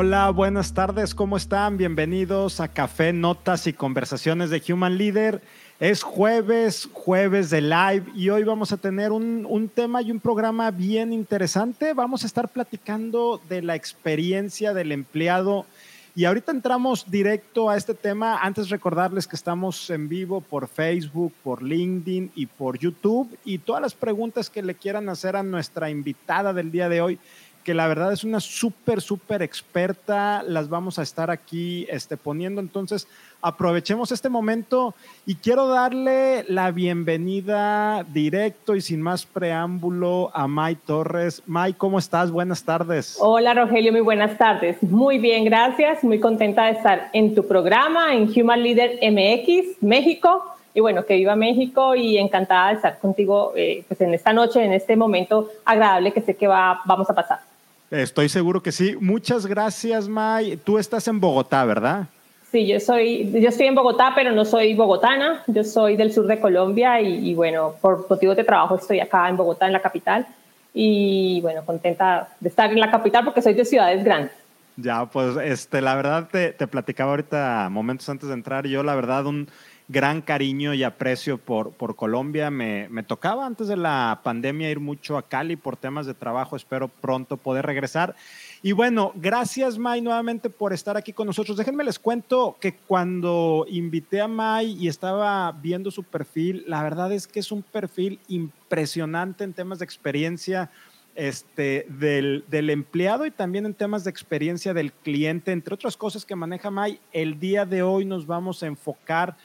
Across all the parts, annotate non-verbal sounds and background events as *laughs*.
Hola, buenas tardes, ¿cómo están? Bienvenidos a Café, Notas y Conversaciones de Human Leader. Es jueves, jueves de live y hoy vamos a tener un, un, tema y un programa bien interesante. Vamos a estar platicando de la experiencia del empleado y ahorita entramos directo a este tema. Antes recordarles que estamos en vivo por Facebook, por LinkedIn y por YouTube y todas las preguntas que le quieran hacer a nuestra invitada del día de hoy que la verdad es una súper, súper experta, las vamos a estar aquí este, poniendo. Entonces, aprovechemos este momento y quiero darle la bienvenida directo y sin más preámbulo a May Torres. May, ¿cómo estás? Buenas tardes. Hola, Rogelio, muy buenas tardes. Muy bien, gracias. Muy contenta de estar en tu programa, en Human Leader MX, México. Y bueno, que viva México y encantada de estar contigo eh, pues en esta noche, en este momento agradable que sé que va, vamos a pasar. Estoy seguro que sí. Muchas gracias, May. Tú estás en Bogotá, ¿verdad? Sí, yo soy, yo estoy en Bogotá, pero no soy bogotana. Yo soy del sur de Colombia y, bueno, por motivos de trabajo estoy acá en Bogotá, en la capital. Y bueno, contenta de estar en la capital porque soy de ciudades grandes. Ya, pues este, la verdad te, te platicaba ahorita momentos antes de entrar. Yo, la verdad, un, gran cariño y aprecio por, por Colombia. Me, me, tocaba antes de la pandemia ir mucho a Cali por temas de trabajo. Espero pronto poder regresar. Y bueno, gracias May nuevamente por estar aquí con nosotros. Déjenme les cuento que cuando invité a May y estaba viendo su perfil, la verdad es que es un perfil impresionante en temas de experiencia este, del, del, empleado y también en temas de experiencia del cliente, entre otras cosas que maneja May. El día de hoy nos vamos a enfocar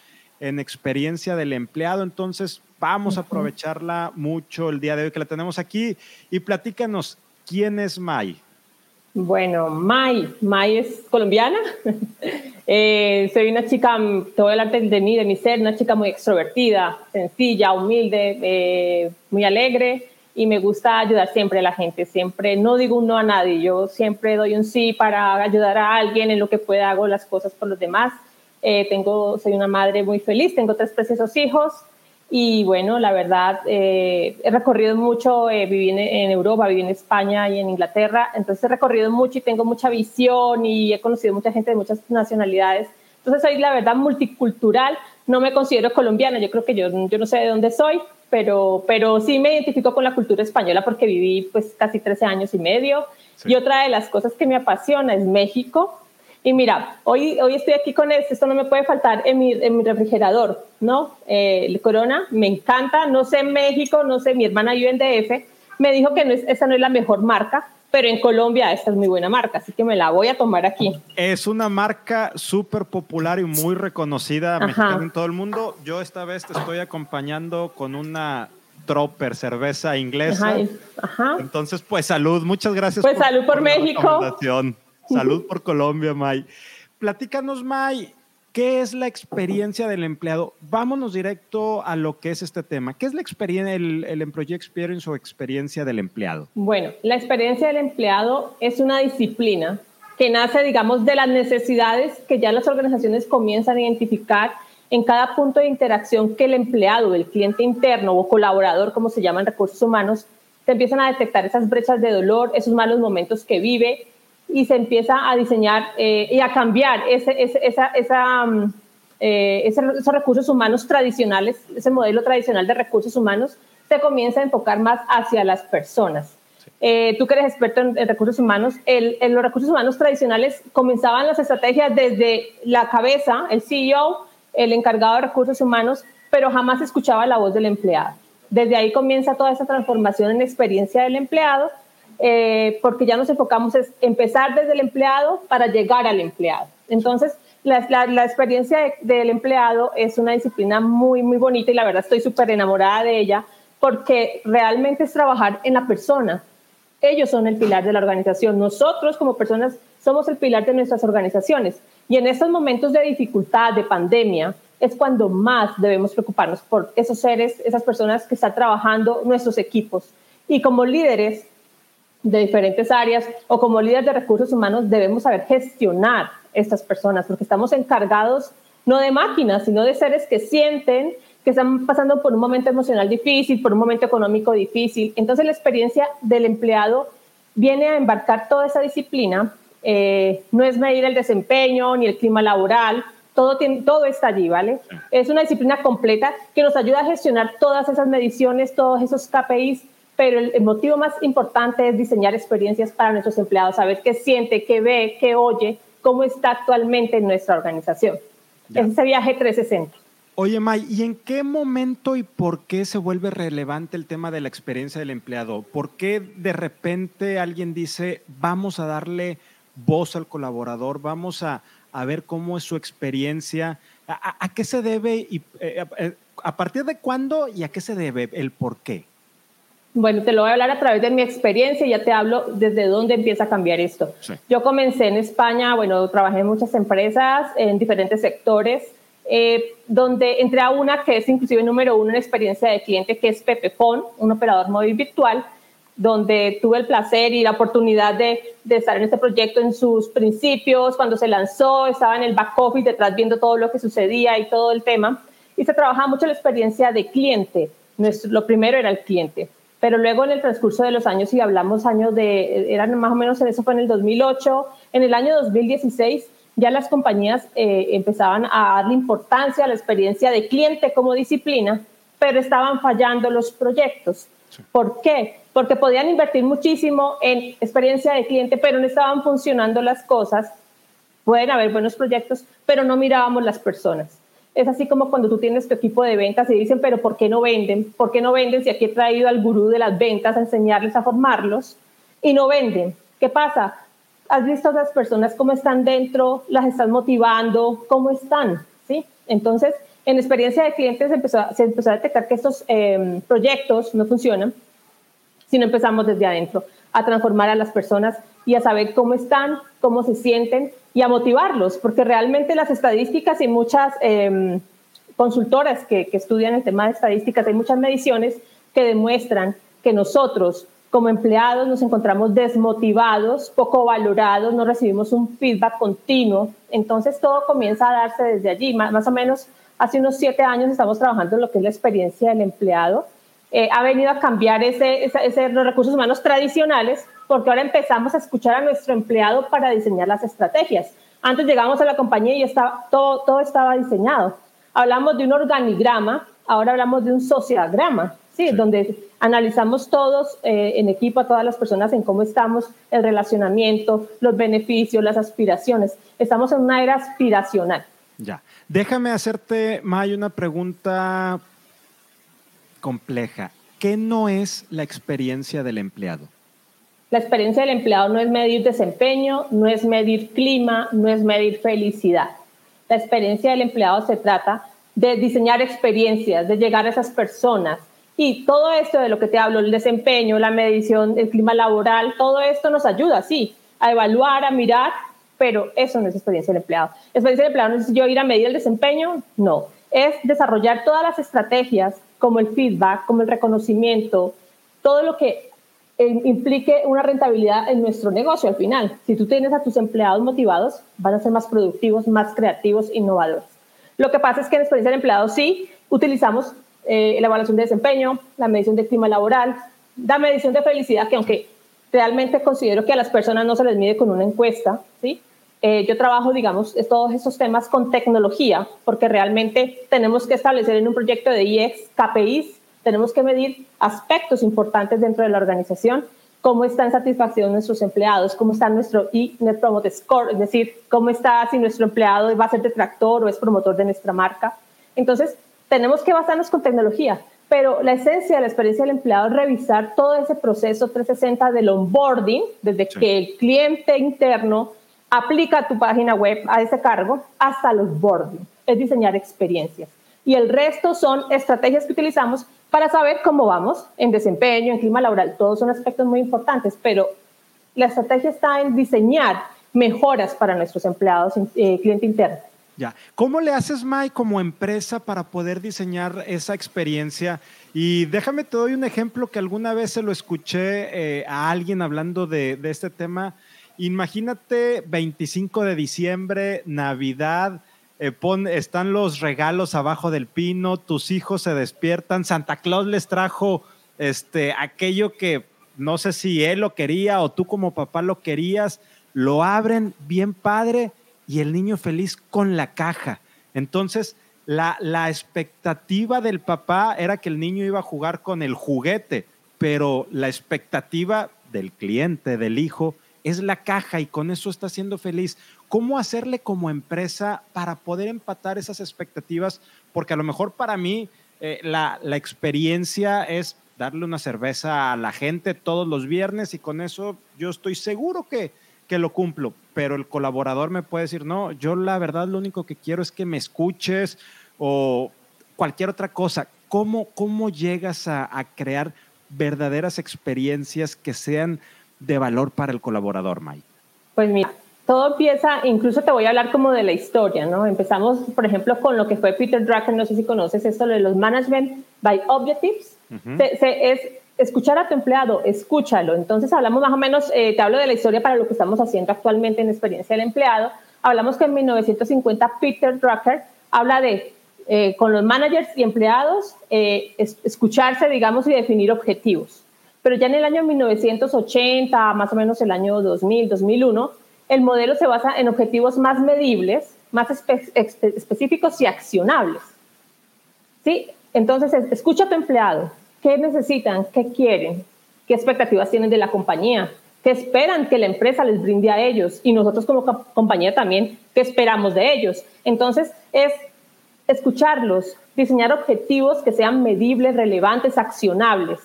en experiencia del empleado. Entonces, vamos a aprovecharla mucho el día de hoy que la tenemos aquí y platícanos, ¿quién es May? Bueno, May, May es colombiana. *laughs* eh, soy una chica, todo el arte de mí, de mi ser, una chica muy extrovertida, sencilla, humilde, eh, muy alegre y me gusta ayudar siempre a la gente. Siempre no digo un no a nadie, yo siempre doy un sí para ayudar a alguien en lo que pueda, hago las cosas por los demás eh, tengo, soy una madre muy feliz, tengo tres preciosos hijos y bueno, la verdad, eh, he recorrido mucho, eh, viví en, en, Europa, viví en España y en Inglaterra, entonces he recorrido mucho y tengo mucha visión y he conocido mucha gente de muchas nacionalidades. Entonces soy la verdad multicultural, no me considero colombiana, yo creo que yo, yo no sé de dónde soy, pero, pero sí me identifico con la cultura española porque viví pues casi 13 años y medio. Y otra de las cosas que me apasiona es México. Y mira, hoy, hoy estoy aquí con esto, esto no me puede faltar en mi, en mi refrigerador, ¿no? Eh, el Corona, me encanta, no sé en México, no sé, mi hermana vive en DF, me dijo que no es, esa no es la mejor marca, pero en Colombia esta es muy buena marca, así que me la voy a tomar aquí. Es una marca súper popular y muy reconocida en todo el mundo. Yo esta vez te estoy acompañando con una Tropper, cerveza inglesa. Ajá, Entonces, pues salud, muchas gracias. Pues salud por, por México. Salud por Colombia, May. Platícanos, May, ¿qué es la experiencia del empleado? Vámonos directo a lo que es este tema. ¿Qué es la experiencia, el, el Employee Experience o experiencia del empleado? Bueno, la experiencia del empleado es una disciplina que nace, digamos, de las necesidades que ya las organizaciones comienzan a identificar en cada punto de interacción que el empleado, el cliente interno o colaborador, como se llaman recursos humanos, se empiezan a detectar esas brechas de dolor, esos malos momentos que vive, y se empieza a diseñar eh, y a cambiar ese, esa, esa, mm, eh, esos recursos humanos tradicionales, ese modelo tradicional de recursos humanos, se comienza a enfocar más hacia las personas. Eh, tú que eres experto en, recursos humanos, el, en los recursos humanos tradicionales comenzaban las estrategias desde la cabeza, el CEO, el encargado de recursos humanos, pero jamás escuchaba la voz del empleado. Desde ahí comienza toda esa transformación en experiencia del empleado eh, porque ya nos enfocamos en empezar desde el empleado para llegar al empleado. Entonces, la, la, experiencia del empleado es una disciplina muy, muy bonita y la verdad estoy súper enamorada de ella porque realmente es trabajar en la persona. Ellos son el pilar de la organización. Nosotros como personas somos el pilar de nuestras organizaciones. Y en estos momentos de dificultad, de pandemia, es cuando más debemos preocuparnos por esos seres, esas personas que están trabajando, nuestros equipos. Y como líderes, de diferentes áreas o como líderes de recursos humanos debemos saber gestionar estas personas porque estamos encargados no de máquinas, sino de seres que sienten que están pasando por un momento emocional difícil, por un momento económico difícil. Entonces la experiencia del empleado viene a embarcar toda esa disciplina eh, no es medir el desempeño ni el clima laboral, todo, tiene, todo está allí, ¿vale? Es una disciplina completa que nos ayuda a gestionar todas esas mediciones, todos esos KPIs, pero el, motivo más importante es diseñar experiencias para nuestros empleados, saber qué siente, qué ve, qué oye, cómo está actualmente en nuestra organización. Es ese viaje 360. Oye, May, ¿y en qué momento y por qué se vuelve relevante el tema de la experiencia del empleado? ¿Por qué de repente alguien dice, vamos a darle voz al colaborador, vamos a, ver cómo es su experiencia? ¿A, qué se debe y eh, eh, a partir de cuándo y a qué se debe el por qué? Bueno, te lo voy a hablar a través de mi experiencia y ya te hablo desde dónde empieza a cambiar esto. Yo comencé en España, bueno, trabajé en muchas empresas, en diferentes sectores eh, donde entré a una que es inclusive número uno en experiencia de cliente, que es Pepefon, un operador móvil virtual, donde tuve el placer y la oportunidad de, de, estar en este proyecto en sus principios, cuando se lanzó, estaba en el back office detrás viendo todo lo que sucedía y todo el tema, y se trabajaba mucho la experiencia de cliente. Nuestro, lo primero era el cliente, pero luego en el transcurso de los años, y hablamos años de, eran más o menos, en eso fue en el 2008, en el año 2016 ya las compañías eh, empezaban a darle importancia a la experiencia de cliente como disciplina, pero estaban fallando los proyectos. ¿Por qué? Porque podían invertir muchísimo en experiencia de cliente, pero no estaban funcionando las cosas. Pueden haber buenos proyectos, pero no mirábamos las personas. Es así como cuando tú tienes tu equipo de ventas y dicen, pero ¿por qué no venden? ¿Por qué no venden si aquí he traído al gurú de las ventas a enseñarles a formarlos? Y no venden. ¿Qué pasa? has visto a las personas cómo están dentro, las estás motivando, cómo están, ¿sí? Entonces, en experiencia de clientes empezó, se empezó a detectar que estos em, proyectos no funcionan si no empezamos desde adentro, a transformar a las personas y a saber cómo están, cómo se sienten y a motivarlos, porque realmente las estadísticas y muchas em, consultoras que, que estudian el tema de estadísticas, hay muchas mediciones que demuestran que nosotros como empleados nos encontramos desmotivados, poco valorados, no recibimos un feedback continuo. Entonces todo comienza a darse desde allí. Más, o menos hace unos siete años estamos trabajando lo que es la experiencia del empleado. Eh, ha venido a cambiar ese, los recursos humanos tradicionales porque ahora empezamos a escuchar a nuestro empleado para diseñar las estrategias. Antes llegamos a la compañía y estaba, todo, todo estaba diseñado. Hablamos de un organigrama, ahora hablamos de un sociograma. ¿sí? donde analizamos todos eh, en equipo a todas las personas en cómo estamos, el relacionamiento, los beneficios, las aspiraciones. Estamos en una era aspiracional. Ya. Déjame hacerte, May, una pregunta compleja. ¿Qué no es la experiencia del empleado? La experiencia del empleado no es medir desempeño, no es medir clima, no es medir felicidad. La experiencia del empleado se trata de diseñar experiencias, de llegar a esas personas, y todo esto de lo que te hablo, el desempeño, la medición, el clima laboral, todo esto nos ayuda, sí, a evaluar, a mirar, pero eso no es experiencia del empleado. Experiencia del empleado no es yo ir a medir el desempeño, no. Es desarrollar todas las estrategias como el feedback, como el reconocimiento, todo lo que eh, implique una rentabilidad en nuestro negocio al final. Si tú tienes a tus empleados motivados, van a ser más productivos, más creativos, innovadores. Lo que pasa es que en experiencia del empleado sí utilizamos eh, la evaluación de desempeño, la medición de clima laboral, la medición de felicidad, que aunque realmente considero que a las personas no se les mide con una encuesta, ¿sí? Eh, yo trabajo, digamos, todos estos temas con tecnología, porque realmente tenemos que establecer en un proyecto de IEX KPIs, tenemos que medir aspectos importantes dentro de la organización, cómo está en satisfacción nuestros empleados, cómo está nuestro e Net Promote Score, es decir, cómo está si nuestro empleado va a ser detractor o es promotor de nuestra marca. Entonces, tenemos que basarnos con tecnología, pero la esencia de la experiencia del empleado es revisar todo ese proceso 360 del onboarding, desde que el cliente interno aplica tu página web a ese cargo hasta los boarding, es diseñar experiencias. Y el resto son estrategias que utilizamos para saber cómo vamos en desempeño, en clima laboral. Todos son aspectos muy importantes, pero la estrategia está en diseñar mejoras para nuestros empleados, eh, cliente interno. Ya. ¿Cómo le haces, Mike, como empresa para poder diseñar esa experiencia? Y déjame, te doy un ejemplo que alguna vez se lo escuché eh, a alguien hablando de, este tema. Imagínate 25 de diciembre, Navidad, eh, están los regalos abajo del pino, tus hijos se despiertan, Santa Claus les trajo este, aquello que no sé si él lo quería o tú como papá lo querías lo abren bien padre y el niño feliz con la caja. Entonces, la, la expectativa del papá era que el niño iba a jugar con el juguete, pero la expectativa del cliente, del hijo, es la caja y con eso está siendo feliz. ¿Cómo hacerle como empresa para poder empatar esas expectativas? Porque a lo mejor para mí eh, la, la experiencia es darle una cerveza a la gente todos los viernes y con eso yo estoy seguro que, que lo cumplo, pero el colaborador me puede decir, no, yo la verdad lo único que quiero es que me escuches o cualquier otra cosa. ¿Cómo, cómo llegas a, a crear verdaderas experiencias que sean de valor para el colaborador, Mike? Pues mira, todo empieza, incluso te voy a hablar como de la historia, ¿no? Empezamos, por ejemplo, con lo que fue Peter Drucker, no sé si conoces esto, de los Management by Objectives. es escuchar a tu empleado, escúchalo. Entonces hablamos más o menos, eh, te hablo de la historia para lo que estamos haciendo actualmente en experiencia del empleado. Hablamos que en 1950 Peter Drucker habla de, eh, con los managers y empleados, eh, escucharse, digamos, y definir objetivos. Pero ya en el año 1980, más o menos el año 2000, 2001, el modelo se basa en objetivos más medibles, más específicos y accionables. ¿Sí? Entonces, escucha a tu empleado. ¿Qué necesitan? ¿Qué quieren? ¿Qué expectativas tienen de la compañía? ¿Qué esperan que la empresa les brinde a ellos? Y nosotros como compañía también, ¿qué esperamos de ellos? Entonces, es escucharlos, diseñar objetivos que sean medibles, relevantes, accionables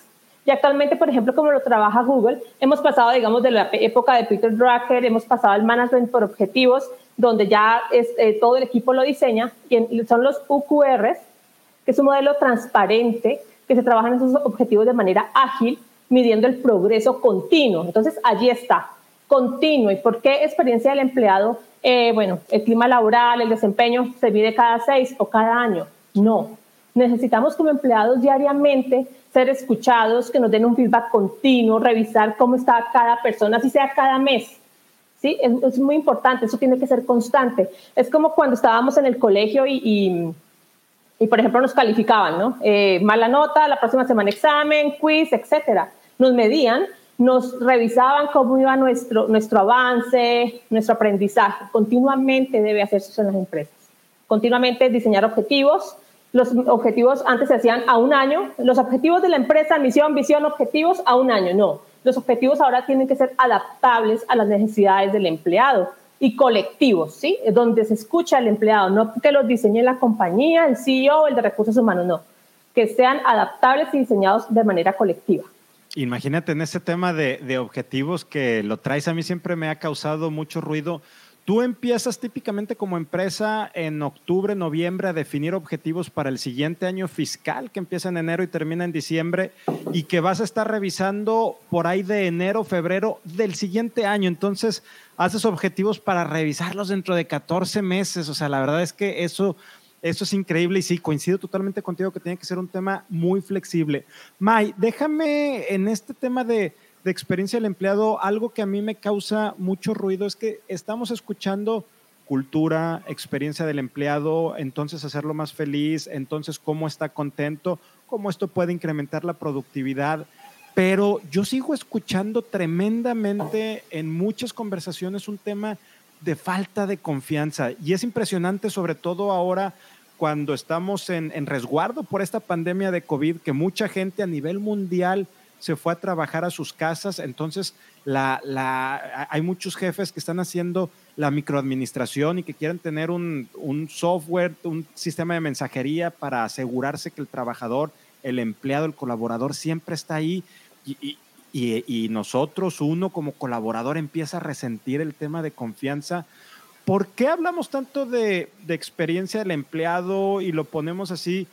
y actualmente, por ejemplo, como lo trabaja Google, hemos pasado, digamos, de la época de Peter Drucker, hemos pasado al management por objetivos, donde ya es, eh, todo el equipo lo diseña, y son los UQRs, que es un modelo transparente, que se trabajan esos objetivos de manera ágil, midiendo el progreso continuo. Entonces, allí está, continuo. ¿Y por qué experiencia del empleado? Eh, bueno, el clima laboral, el desempeño, se mide cada seis o cada año. No. Necesitamos como empleados diariamente ser escuchados, que nos den un feedback continuo, revisar cómo está cada persona, así sea cada mes. ¿Sí? Es, muy importante, eso tiene que ser constante. Es como cuando estábamos en el colegio y, y, por ejemplo, nos calificaban, ¿no? Eh, mala nota, la próxima semana examen, quiz, etcétera. Nos medían, nos revisaban cómo iba nuestro, nuestro avance, nuestro aprendizaje. Continuamente debe hacerse eso en las empresas. Continuamente diseñar objetivos, los objetivos antes se hacían a un año. Los objetivos de la empresa, misión, visión, objetivos a un año. No, los objetivos ahora tienen que ser adaptables a las necesidades del empleado y colectivos, ¿sí? Donde se escucha al empleado, no que los diseñe la compañía, el CEO, el de recursos humanos, no. Que sean adaptables y diseñados de manera colectiva. Imagínate en ese tema de, de objetivos que lo traes, a mí siempre me ha causado mucho ruido Tú empiezas típicamente como empresa en octubre, noviembre a definir objetivos para el siguiente año fiscal que empieza en enero y termina en diciembre y que vas a estar revisando por ahí de enero, febrero del siguiente año. Entonces, haces objetivos para revisarlos dentro de 14 meses. O sea, la verdad es que eso, eso es increíble y sí, coincido totalmente contigo que tiene que ser un tema muy flexible. May, déjame en este tema de de experiencia del empleado, algo que a mí me causa mucho ruido es que estamos escuchando cultura, experiencia del empleado, entonces hacerlo más feliz, entonces cómo está contento, cómo esto puede incrementar la productividad. Pero yo sigo escuchando tremendamente en muchas conversaciones un tema de falta de confianza y es impresionante sobre todo ahora cuando estamos en, en resguardo por esta pandemia de COVID, que mucha gente a nivel mundial se fue a trabajar a sus casas, entonces la, la, hay muchos jefes que están haciendo la microadministración y que quieren tener un, un, software, un sistema de mensajería para asegurarse que el trabajador, el empleado, el colaborador siempre está ahí y, y, nosotros, uno como colaborador, empieza a resentir el tema de confianza. ¿Por qué hablamos tanto de, de experiencia del empleado y lo ponemos así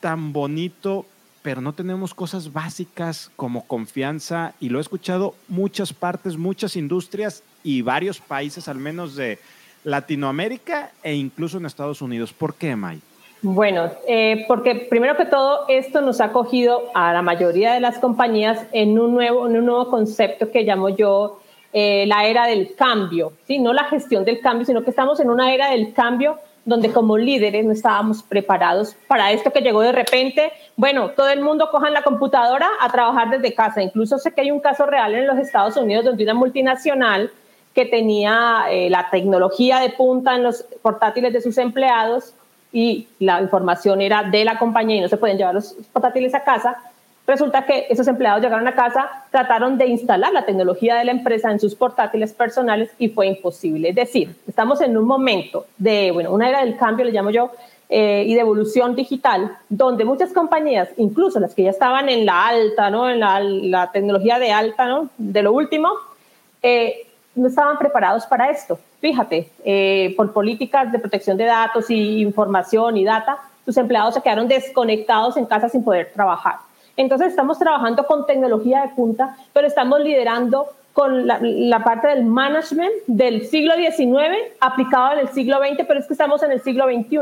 tan bonito? Pero no tenemos cosas básicas como confianza y lo he escuchado muchas partes, muchas industrias y varios países, al menos de Latinoamérica e incluso en Estados Unidos. ¿Por qué, May? Bueno, eh, porque primero que todo esto nos ha cogido a la mayoría de las compañías en un nuevo, en un nuevo concepto que llamo yo eh, la era del cambio, ¿sí? no la gestión del cambio, sino que estamos en una era del cambio donde como líderes no estábamos preparados para esto que llegó de repente. Bueno, todo el mundo cojan la computadora a trabajar desde casa. Incluso sé que hay un caso real en los Estados Unidos donde una multinacional que tenía eh, la tecnología de punta en los portátiles de sus empleados y la información era de la compañía y no se podían llevar los portátiles a casa, resulta que esos empleados llegaron a casa, trataron de instalar la tecnología de la empresa en sus portátiles personales y fue imposible. Es decir, estamos en un momento de, bueno, una era del cambio, le llamo yo, eh, y de evolución digital, donde muchas compañías, incluso las que ya estaban en la alta, ¿no? en la, tecnología de alta, ¿no? de lo último, eh, no estaban preparados para esto. Fíjate, eh, por políticas de protección de datos y información y data, sus empleados se quedaron desconectados en casa sin poder trabajar. Entonces estamos trabajando con tecnología de punta, pero estamos liderando con la, parte del management del siglo XIX aplicado en el siglo XX, pero es que estamos en el siglo XXI.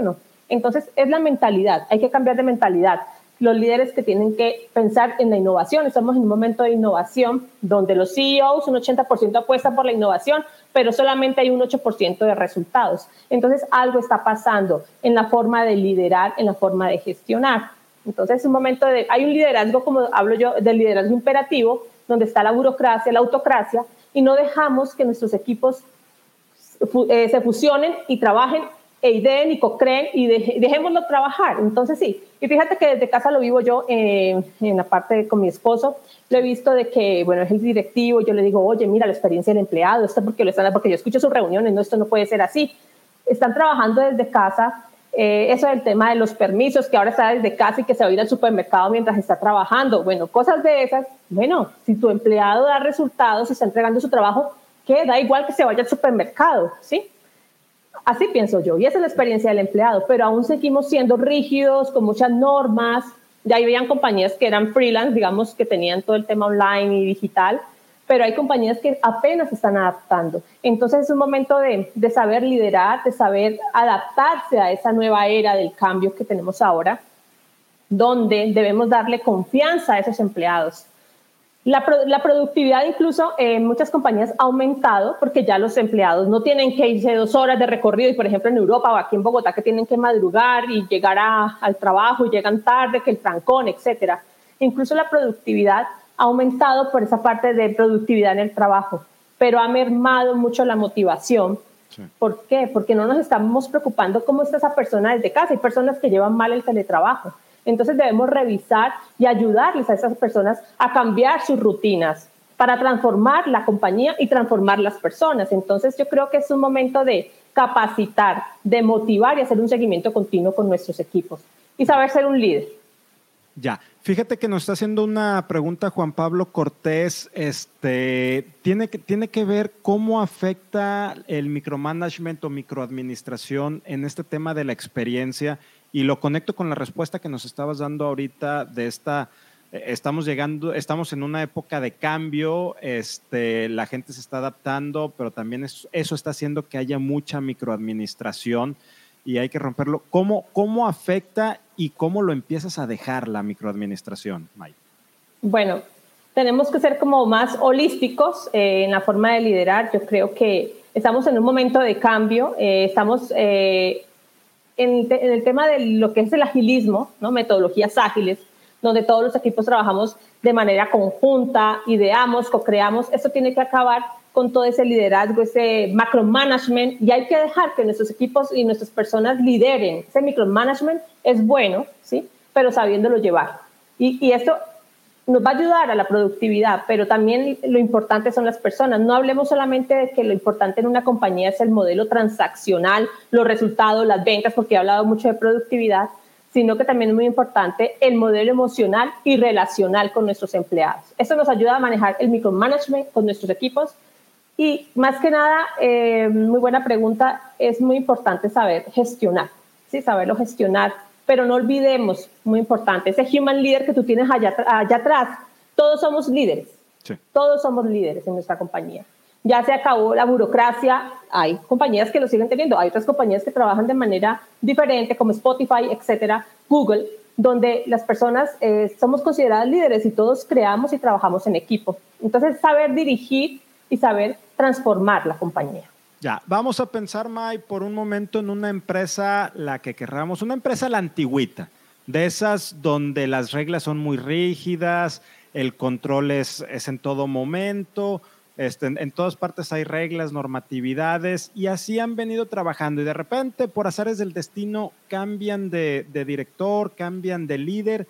Entonces es la mentalidad, hay que cambiar de mentalidad los líderes que tienen que pensar en la innovación. Estamos en un momento de innovación donde los CEOs, un 80% apuestan por la innovación, pero solamente hay un 8% de resultados. Entonces algo está pasando en la forma de liderar, en la forma de gestionar. Entonces es un momento de, hay un liderazgo, como hablo yo, del liderazgo imperativo, donde está la burocracia, la autocracia, y no dejamos que nuestros equipos eh, se fusionen y trabajen e ideen y co-creen y dejémoslo trabajar. Entonces sí, y fíjate que desde casa lo vivo yo en la parte con mi esposo, lo he visto de que, bueno, es el directivo, yo le digo, oye, mira la experiencia del empleado, esto porque lo están, porque yo escucho sus reuniones, no, esto no puede ser así. Están trabajando desde casa, eh, eso del tema de los permisos, que ahora está desde casa y que se va a ir al supermercado mientras está trabajando. Bueno, cosas de esas. Bueno, si tu empleado da resultados y está entregando su trabajo, que da igual que se vaya al supermercado, ¿sí? Así pienso yo, y esa es la experiencia del empleado, pero aún seguimos siendo rígidos, con muchas normas. Ya habían compañías que eran freelance, digamos, que tenían todo el tema online y digital, pero hay compañías que apenas están adaptando. Entonces es un momento de, de saber liderar, de saber adaptarse a esa nueva era del cambio que tenemos ahora, donde debemos darle confianza a esos empleados la, productividad incluso en muchas compañías ha aumentado porque ya los empleados no tienen que irse dos horas de recorrido y por ejemplo en Europa o aquí en Bogotá que tienen que madrugar y llegar al trabajo y llegan tarde, que el trancón, etcétera. Incluso la productividad aumentado por esa parte de productividad en el trabajo, pero ha mermado mucho la motivación. ¿Por qué? Porque no nos estamos preocupando cómo está esa persona desde casa. Hay personas que llevan mal el teletrabajo entonces debemos revisar y ayudarles a esas personas a cambiar sus rutinas para transformar la compañía y transformar las personas. Entonces yo creo que es un momento de capacitar, de motivar y hacer un seguimiento continuo con nuestros equipos y saber ser un líder. Ya, fíjate que nos está haciendo una pregunta Juan Pablo Cortés, este, tiene que, tiene que ver cómo afecta el micromanagement o microadministración en este tema de la experiencia y lo conecto con la respuesta que nos estabas dando ahorita de esta, eh, estamos llegando, estamos en una época de cambio, este, la gente se está adaptando, pero también eso, está haciendo que haya mucha microadministración y hay que romperlo. ¿Cómo, cómo afecta y cómo lo empiezas a dejar la microadministración, May? Bueno, tenemos que ser como más holísticos eh, en la forma de liderar. Yo creo que estamos en un momento de cambio, eh, estamos en, el tema de lo que es el agilismo, ¿no? metodologías ágiles, donde todos los equipos trabajamos de manera conjunta, ideamos, co-creamos, esto tiene que acabar con todo ese liderazgo, ese macromanagement, y hay que dejar que nuestros equipos y nuestras personas lideren. Ese micromanagement es bueno, ¿sí? pero sabiéndolo llevar. Y, esto nos va a ayudar a la productividad, pero también lo importante son las personas. No hablemos solamente de que lo importante en una compañía es el modelo transaccional, los resultados, las ventas, porque he hablado mucho de productividad, sino que también es muy importante el modelo emocional y relacional con nuestros empleados. Eso nos ayuda a manejar el micromanagement con nuestros equipos y más que nada, eh, muy buena pregunta, es muy importante saber gestionar, ¿sí? saberlo gestionar pero no olvidemos, muy importante, ese human leader que tú tienes allá, allá atrás, todos somos líderes, todos somos líderes en nuestra compañía. Ya se acabó la burocracia, hay compañías que lo siguen teniendo, hay otras compañías que trabajan de manera diferente, como Spotify, etcétera, Google, donde las personas eh, somos consideradas líderes y todos creamos y trabajamos en equipo. Entonces, saber dirigir y saber transformar la compañía. Ya, vamos a pensar, May, por un momento en una empresa, la que querramos, una empresa la antigüita, de esas donde las reglas son muy rígidas, el control es, en todo momento, este, en, todas partes hay reglas, normatividades y así han venido trabajando y de repente por azares del destino cambian de, director, cambian de líder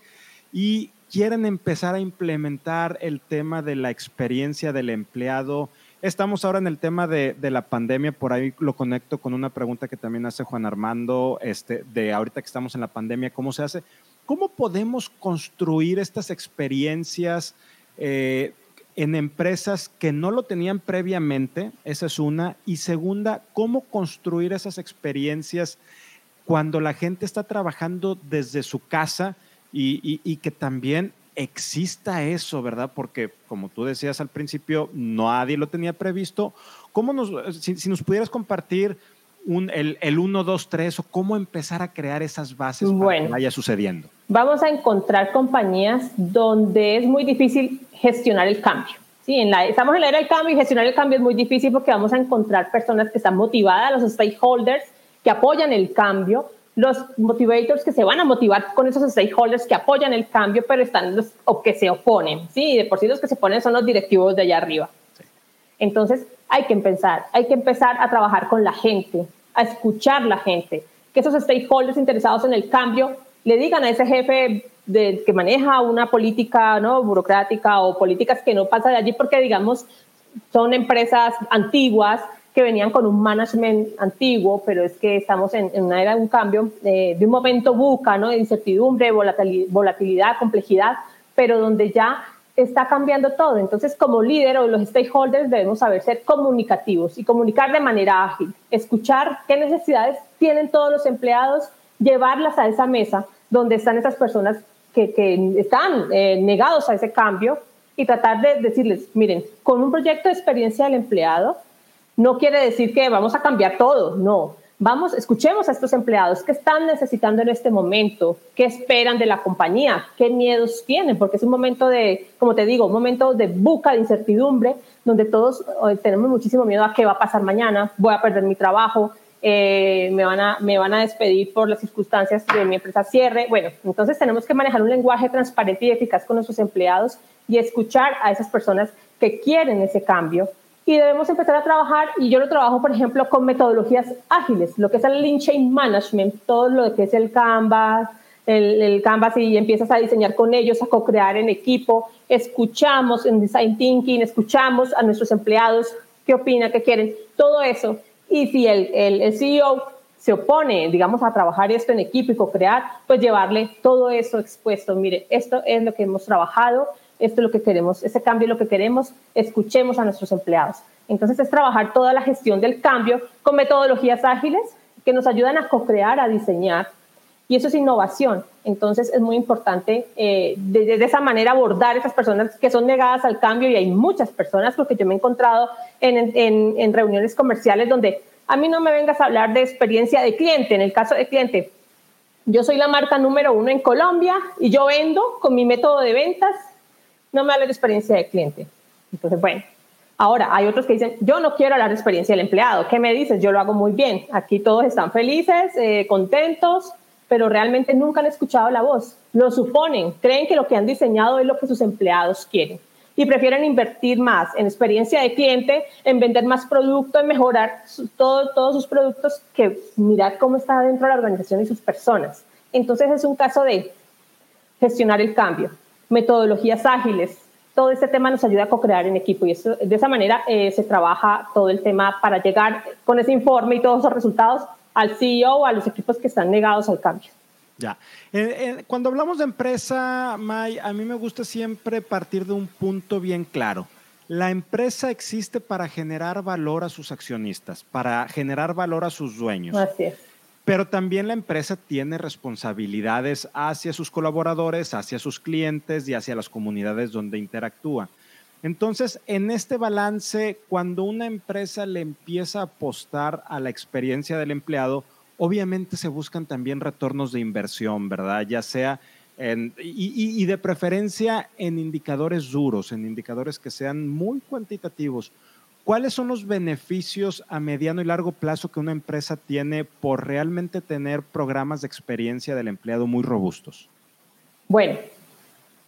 y quieren empezar a implementar el tema de la experiencia del empleado. Estamos ahora en el tema de, la pandemia, por ahí lo conecto con una pregunta que también hace Juan Armando, este, de ahorita que estamos en la pandemia, ¿cómo se hace? ¿Cómo podemos construir estas experiencias eh, en empresas que no lo tenían previamente, esa es una, y segunda, cómo construir esas experiencias cuando la gente está trabajando desde su casa y, que también exista eso, ¿verdad? Porque como tú decías al principio, nadie lo tenía previsto. ¿Cómo nos, si, nos pudieras compartir un, el, el 1, 2, 3 o cómo empezar a crear esas bases para que vaya sucediendo? Vamos a encontrar compañías donde es muy difícil gestionar el cambio. Sí, en la, estamos en la era del cambio y gestionar el cambio es muy difícil porque vamos a encontrar personas que están motivadas, los stakeholders que apoyan el cambio, los motivators que se van a motivar con esos stakeholders que apoyan el cambio, pero están los o que se oponen. Sí, de por sí los que se oponen son los directivos de allá arriba. Entonces, hay que empezar, hay que empezar a trabajar con la gente, a escuchar la gente, que esos stakeholders interesados en el cambio le digan a ese jefe de, que maneja una política ¿no? burocrática o políticas que no pasa de allí porque, digamos, son empresas antiguas que venían con un management antiguo, pero es que estamos en, una era de un cambio, eh, de un momento buca, ¿no? de incertidumbre, volatilidad, complejidad, pero donde ya está cambiando todo. Entonces, como líder o los stakeholders debemos saber ser comunicativos y comunicar de manera ágil, escuchar qué necesidades tienen todos los empleados, llevarlas a esa mesa donde están esas personas que, están eh, negados a ese cambio y tratar de decirles, miren, con un proyecto de experiencia del empleado, no quiere decir que vamos a cambiar todo, no. Vamos, escuchemos a estos empleados qué están necesitando en este momento, qué esperan de la compañía, qué miedos tienen, porque es un momento de, como te digo, un momento de buca, de incertidumbre, donde todos eh, tenemos muchísimo miedo a qué va a pasar mañana, voy a perder mi trabajo, eh, me, van a, me van a despedir por las circunstancias de mi empresa cierre. Bueno, entonces tenemos que manejar un lenguaje transparente y eficaz con nuestros empleados y escuchar a esas personas que quieren ese cambio. Y debemos empezar a trabajar, y yo lo trabajo, por ejemplo, con metodologías ágiles, lo que es el Lean Chain Management, todo lo que es el Canvas, el, el Canvas y empiezas a diseñar con ellos, a co-crear en equipo, escuchamos en Design Thinking, escuchamos a nuestros empleados, qué opinan, qué quieren, todo eso y si el, el, CEO se opone, digamos, a trabajar esto en equipo y co-crear, pues llevarle todo eso expuesto. Mire, esto es lo que hemos trabajado, esto es lo que queremos, ese cambio es lo que queremos, escuchemos a nuestros empleados. Entonces es trabajar toda la gestión del cambio con metodologías ágiles que nos ayudan a co-crear, a diseñar. Y eso es innovación. Entonces es muy importante eh, de, de, esa manera abordar esas personas que son negadas al cambio y hay muchas personas, porque yo me he encontrado en, reuniones comerciales donde a mí no me vengas a hablar de experiencia de cliente. En el caso de cliente, yo soy la marca número uno en Colombia y yo vendo con mi método de ventas, no me hables de experiencia de cliente. Entonces, bueno, ahora hay otros que dicen, yo no quiero hablar de experiencia del empleado. ¿Qué me dices? Yo lo hago muy bien. Aquí todos están felices, eh, contentos, pero realmente nunca han escuchado la voz. Lo suponen, creen que lo que han diseñado es lo que sus empleados quieren y prefieren invertir más en experiencia de cliente, en vender más producto, en mejorar todos sus productos, que mirar cómo está dentro de la organización y sus personas. Entonces es un caso de gestionar el cambio, metodologías ágiles. Todo este tema nos ayuda a co-crear en equipo y eso, de esa manera eh, se trabaja todo el tema para llegar con ese informe y todos esos resultados al CEO, a los equipos que están negados al cambio. Ya. cuando hablamos de empresa, May, a mí me gusta siempre partir de un punto bien claro. La empresa existe para generar valor a sus accionistas, para generar valor a sus dueños. Así es. Pero también la empresa tiene responsabilidades hacia sus colaboradores, hacia sus clientes y hacia las comunidades donde interactúa. Entonces, en este balance, cuando una empresa le empieza a apostar a la experiencia del empleado, obviamente se buscan también retornos de inversión, ¿verdad? Ya sea y, de preferencia en indicadores duros, en indicadores que sean muy cuantitativos. ¿Cuáles son los beneficios a mediano y largo plazo que una empresa tiene por realmente tener programas de experiencia del empleado muy robustos? Bueno,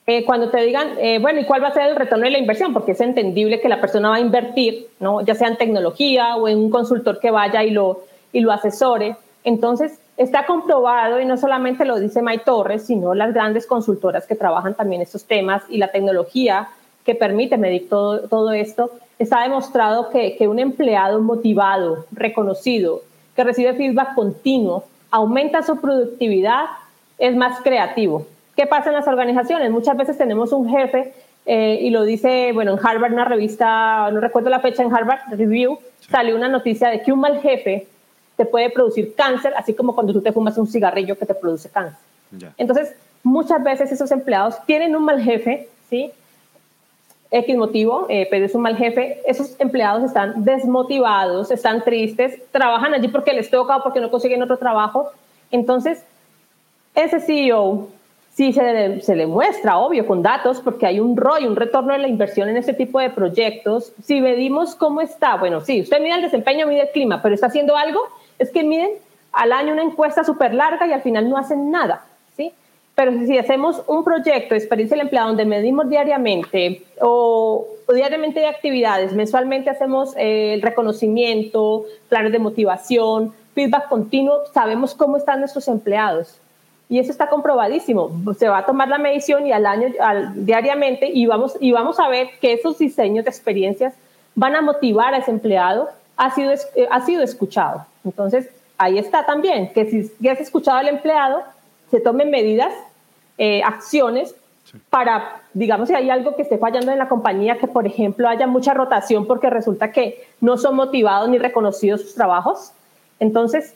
eh, cuando te digan, eh, bueno, ¿y cuál va a ser el retorno de la inversión? Porque es entendible que la persona va a invertir, ¿no? ya sea en tecnología o en un consultor que vaya y lo, y lo asesore. Entonces, está comprobado, y no solamente lo dice May Torres, sino las grandes consultoras que trabajan también estos temas y la tecnología que permite medir todo, todo esto, está demostrado que, que un empleado motivado, reconocido, que recibe feedback continuo, aumenta su productividad, es más creativo. ¿Qué pasa en las organizaciones? Muchas veces tenemos un jefe, eh, y lo dice, bueno, en Harvard, una revista, no recuerdo la fecha, en Harvard Review, salió una noticia de que un mal jefe te puede producir cáncer, así como cuando tú te fumas un cigarrillo que te produce cáncer. Entonces, muchas veces esos empleados tienen un mal jefe, ¿sí? X motivo, eh, pero es un mal jefe, esos empleados están desmotivados, están tristes, trabajan allí porque les toca o porque no consiguen otro trabajo. Entonces, ese CEO le, se le muestra, obvio, con datos, porque hay un ROI, un retorno de la inversión en este tipo de proyectos. Si medimos cómo está, bueno, sí, usted mide el desempeño, mide el clima, pero está haciendo algo, es que miden al año una encuesta súper larga y al final no hacen nada. Pero si hacemos un proyecto de experiencia del empleado donde medimos diariamente o, diariamente de actividades, mensualmente hacemos eh, el reconocimiento, planes de motivación, feedback continuo, sabemos cómo están nuestros empleados. Y eso está comprobadísimo. Se va a tomar la medición y al año, diariamente, y vamos, y vamos a ver que esos diseños de experiencias van a motivar a ese empleado, ha sido, eh, ha sido escuchado. Entonces, ahí está también, que si ya has escuchado al empleado, se tomen medidas, eh, acciones para, digamos, si hay algo que esté fallando en la compañía, que por ejemplo haya mucha rotación porque resulta que no son motivados ni reconocidos sus trabajos. Entonces,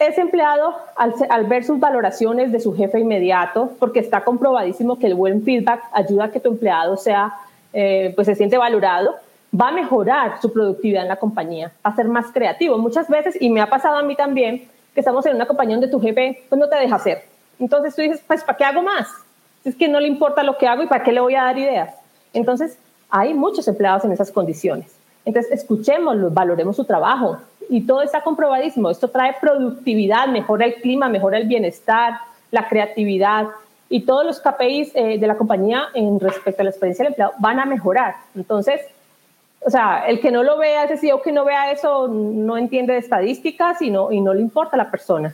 ese empleado, al, ver sus valoraciones de su jefe inmediato, porque está comprobadísimo que el buen feedback ayuda a que tu empleado sea, eh, pues se siente valorado, va a mejorar su productividad en la compañía, va a ser más creativo. Muchas veces, y me ha pasado a mí también, que estamos en una compañía donde tu jefe pues, no te deja hacer. Entonces tú dices, pues, ¿para qué hago más? Es que no le importa lo que hago y para qué le voy a dar ideas. Entonces, hay muchos empleados en esas condiciones. Entonces, escuchémoslos, valoremos su trabajo. Y todo está comprobadísimo. Esto trae productividad, mejora el clima, mejora el bienestar, la creatividad. Y todos los KPIs eh, de la compañía en respecto a la experiencia del empleado van a mejorar. Entonces, o sea, el que no lo vea, ese CEO que no vea eso, no entiende de estadísticas y no, y no le importa a la persona.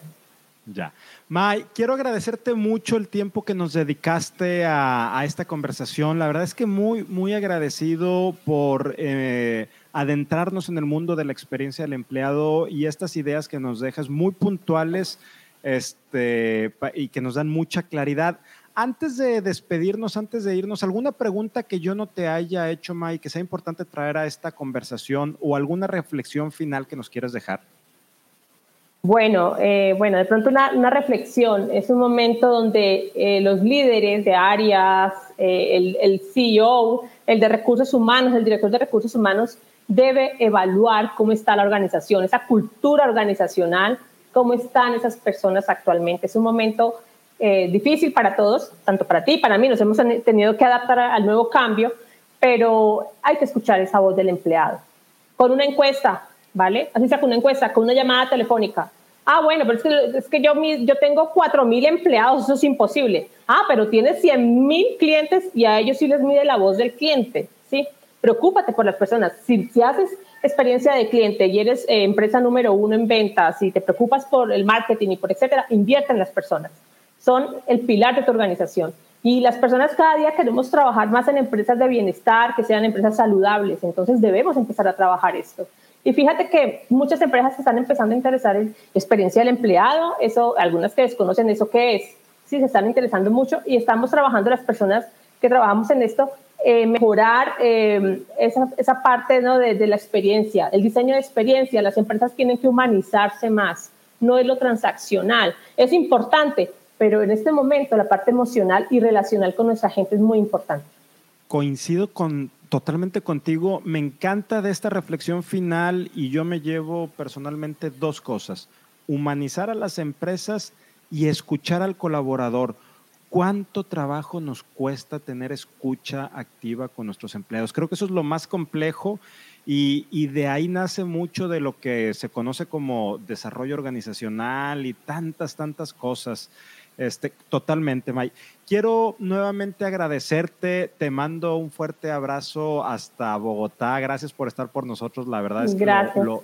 Ya. May, quiero agradecerte mucho el tiempo que nos dedicaste a, esta conversación. La verdad es que muy, muy agradecido por eh, adentrarnos en el mundo de la experiencia del empleado y estas ideas que nos dejas muy puntuales este, y que nos dan mucha claridad. Antes de despedirnos, antes de irnos, ¿alguna pregunta que yo no te haya hecho, May, que sea importante traer a esta conversación o alguna reflexión final que nos quieras dejar? Bueno, eh, bueno, de pronto una, reflexión. Es un momento donde eh, los líderes de áreas, eh, el, el, CEO, el de recursos humanos, el director de recursos humanos, debe evaluar cómo está la organización, esa cultura organizacional, cómo están esas personas actualmente. Es un momento difícil para todos, tanto para ti, para mí. Nos hemos tenido que adaptar al nuevo cambio, pero hay que escuchar esa voz del empleado. Con una encuesta, ¿vale? Así sea con una encuesta, con una llamada telefónica. Ah, bueno, pero es que, es que yo, yo tengo 4.000 empleados, eso es imposible. Ah, pero tienes 100.000 clientes y a ellos sí les mide la voz del cliente, ¿sí? Preocúpate por las personas. Si, si haces experiencia de cliente y eres eh, empresa número uno en ventas y te preocupas por el marketing y por etcétera, invierte en las personas. Son el pilar de tu organización. Y las personas cada día queremos trabajar más en empresas de bienestar, que sean empresas saludables. Entonces debemos empezar a trabajar esto. Y fíjate que muchas empresas están empezando a interesar en experiencia del empleado, eso, algunas que desconocen eso qué es, sí se están interesando mucho y estamos trabajando las personas que trabajamos en esto, eh, mejorar eh, esa, esa, parte ¿no? de, de, la experiencia, el diseño de experiencia, las empresas tienen que humanizarse más, no es lo transaccional, es importante, pero en este momento la parte emocional y relacional con nuestra gente es muy importante. Coincido con Totalmente contigo. Me encanta de esta reflexión final y yo me llevo personalmente dos cosas. Humanizar a las empresas y escuchar al colaborador. ¿Cuánto trabajo nos cuesta tener escucha activa con nuestros empleados? Creo que eso es lo más complejo y, de ahí nace mucho de lo que se conoce como desarrollo organizacional y tantas, tantas cosas Este, totalmente, May. Quiero nuevamente agradecerte, te mando un fuerte abrazo hasta Bogotá, gracias por estar por nosotros, la verdad es que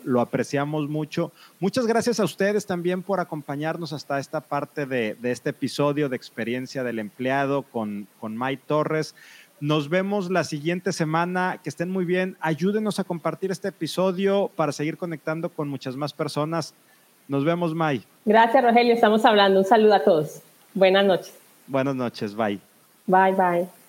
lo, apreciamos mucho. Muchas gracias a ustedes también por acompañarnos hasta esta parte de, este episodio de experiencia del empleado con, con May Torres. Nos vemos la siguiente semana. Que estén muy bien. Ayúdenos a compartir este episodio para seguir conectando con muchas más personas. Nos vemos, May. Gracias, Rogelio. Estamos hablando. Un saludo a todos. Buenas noches. Buenas noches. Bye. Bye, bye.